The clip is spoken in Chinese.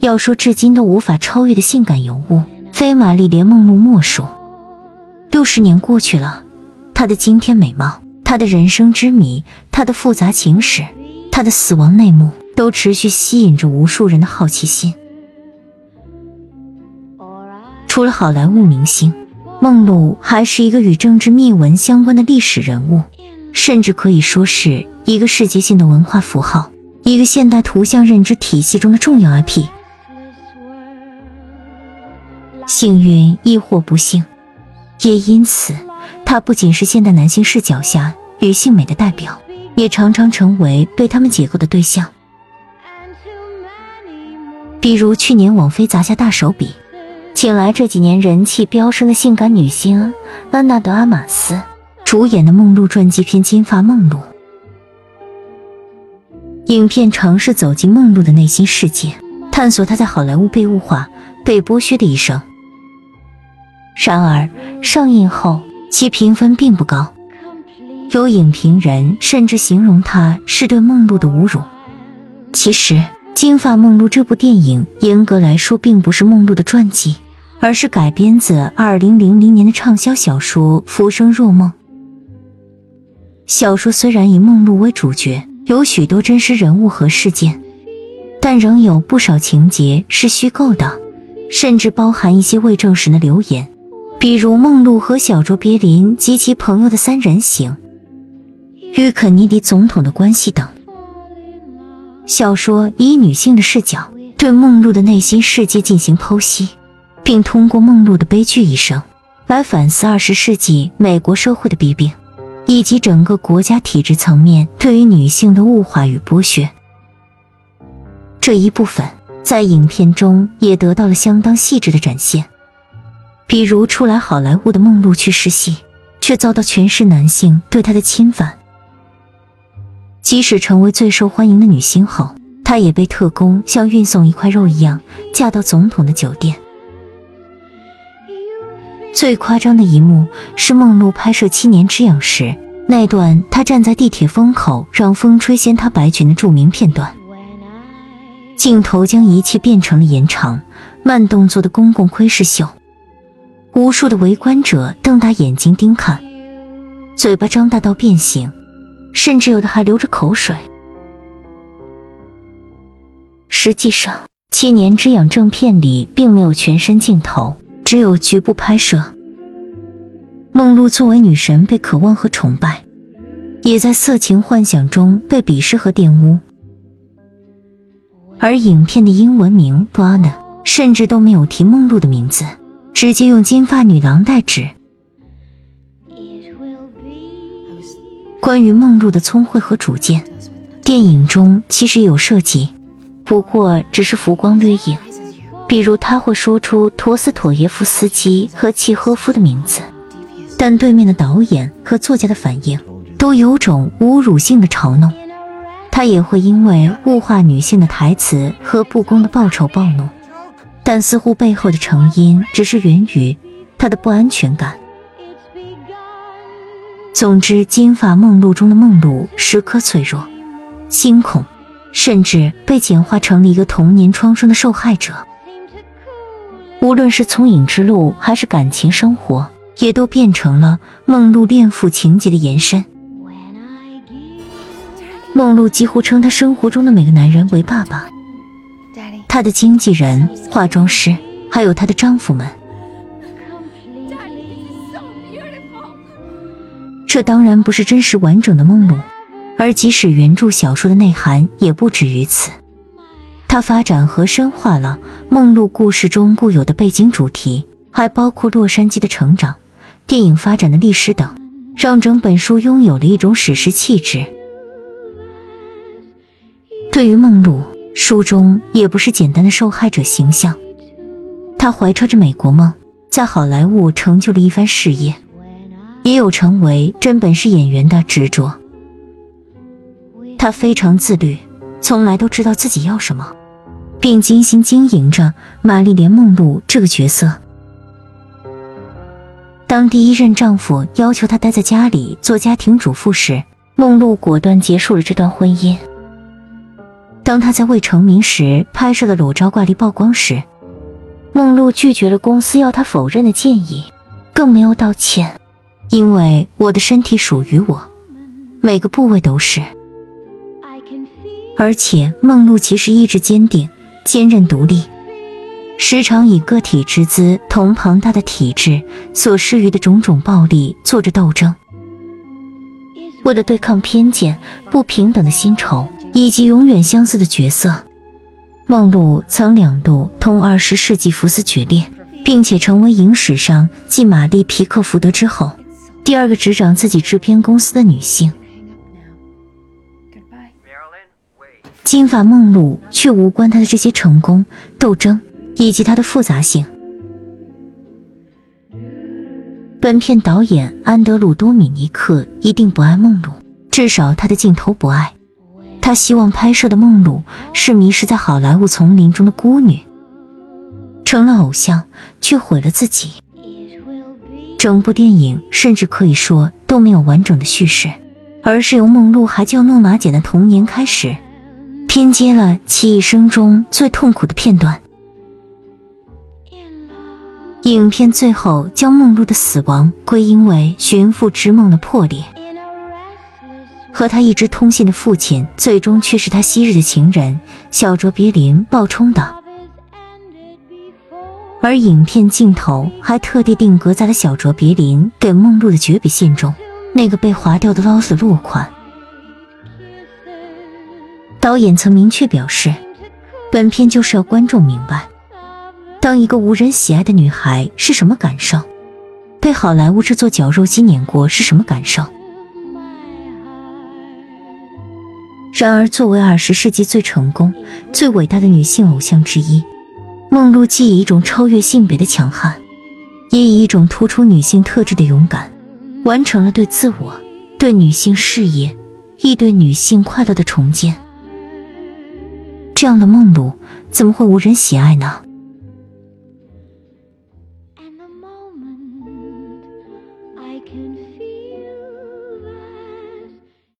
要说至今都无法超越的性感尤物，非玛丽莲梦露莫属。六十年过去了，她的惊天美貌，她的人生之谜，她的复杂情史，她的死亡内幕，都持续吸引着无数人的好奇心。除了好莱坞明星，梦露还是一个与政治秘闻相关的历史人物，甚至可以说是一个世界性的文化符号，一个现代图像认知体系中的重要 IP。幸运亦或不幸，也因此，她不仅是现代男性视角下女性美的代表，也常常成为被他们解构的对象。比如去年网飞砸下大手笔，请来这几年人气飙升的性感女星安娜德阿玛斯主演的梦露传记片《金发梦露》。影片尝试走进梦露的内心世界，探索她在好莱坞被物化、被剥削的一生。然而，上映后其评分并不高，有影评人甚至形容它是对梦露的侮辱。其实，《金发梦露》这部电影严格来说并不是梦露的传记，而是改编自2000年的畅销小说《浮生若梦》。小说虽然以梦露为主角，有许多真实人物和事件，但仍有不少情节是虚构的，甚至包含一些未证实的流言。比如梦露和小卓别林及其朋友的三人行，与肯尼迪总统的关系等。小说以女性的视角对梦露的内心世界进行剖析，并通过梦露的悲剧一生来反思二十世纪美国社会的弊病，以及整个国家体制层面对于女性的物化与剥削。这一部分在影片中也得到了相当细致的展现。比如初来好莱坞的梦露去实习，却遭到全市男性对她的侵犯。即使成为最受欢迎的女星后，她也被特工像运送一块肉一样嫁到总统的酒店。最夸张的一幕是梦露拍摄《七年之痒》时那段她站在地铁风口让风吹掀她白裙的著名片段。镜头将一切变成了延长慢动作的公共窥视秀。无数的围观者瞪大眼睛盯看，嘴巴张大到变形，甚至有的还流着口水。实际上，《七年之痒》正片里并没有全身镜头，只有局部拍摄。梦露作为女神被渴望和崇拜，也在色情幻想中被鄙视和玷污。而影片的英文名《b a n a 甚至都没有提梦露的名字。直接用金发女郎代指。关于梦露的聪慧和主见，电影中其实有涉及，不过只是浮光掠影。比如他会说出陀思妥耶夫斯基和契诃夫的名字，但对面的导演和作家的反应都有种侮辱性的嘲弄。他也会因为物化女性的台词和不公的报酬暴怒。但似乎背后的成因只是源于他的不安全感。总之，金发梦露中的梦露时刻脆弱、惊恐，甚至被简化成了一个童年创伤的受害者。无论是从影之路还是感情生活，也都变成了梦露恋父情节的延伸。梦露几乎称他生活中的每个男人为爸爸。她的经纪人、化妆师，还有她的丈夫们，这当然不是真实完整的梦露，而即使原著小说的内涵也不止于此。它发展和深化了梦露故事中固有的背景主题，还包括洛杉矶的成长、电影发展的历史等，让整本书拥有了一种史诗气质。对于梦露。书中也不是简单的受害者形象，他怀揣着美国梦，在好莱坞成就了一番事业，也有成为真本事演员的执着。他非常自律，从来都知道自己要什么，并精心经营着玛丽莲·梦露这个角色。当第一任丈夫要求她待在家里做家庭主妇时，梦露果断结束了这段婚姻。当她在未成名时拍摄的裸照挂历曝光时，梦露拒绝了公司要她否认的建议，更没有道歉，因为我的身体属于我，每个部位都是。而且梦露其实意志坚定、坚韧独立，时常以个体之姿同庞大的体制所施予的种种暴力做着斗争。为了对抗偏见、不平等的薪酬以及永远相似的角色。梦露曾两度同二十世纪福斯决裂，并且成为影史上继玛丽皮克福德之后第二个执掌自己制片公司的女性。金发梦露却无关她的这些成功、斗争以及她的复杂性。本片导演安德鲁·多米尼克一定不爱梦露，至少他的镜头不爱。他希望拍摄的梦露是迷失在好莱坞丛林中的孤女，成了偶像却毁了自己。整部电影甚至可以说都没有完整的叙事，而是由梦露还叫诺玛简的童年开始，拼接了其一生中最痛苦的片段。影片最后将梦露的死亡归因为寻父之梦的破裂。和他一直通信的父亲，最终却是他昔日的情人小卓别林冒充的。而影片镜头还特地定格在了小卓别林给梦露的绝笔信中，那个被划掉的 “lost” 落款。导演曾明确表示，本片就是要观众明白，当一个无人喜爱的女孩是什么感受，被好莱坞制作绞肉机碾过是什么感受。然而，作为二十世纪最成功、最伟大的女性偶像之一，梦露既以一种超越性别的强悍，也以一种突出女性特质的勇敢，完成了对自我、对女性事业，亦对女性快乐的重建。这样的梦露，怎么会无人喜爱呢？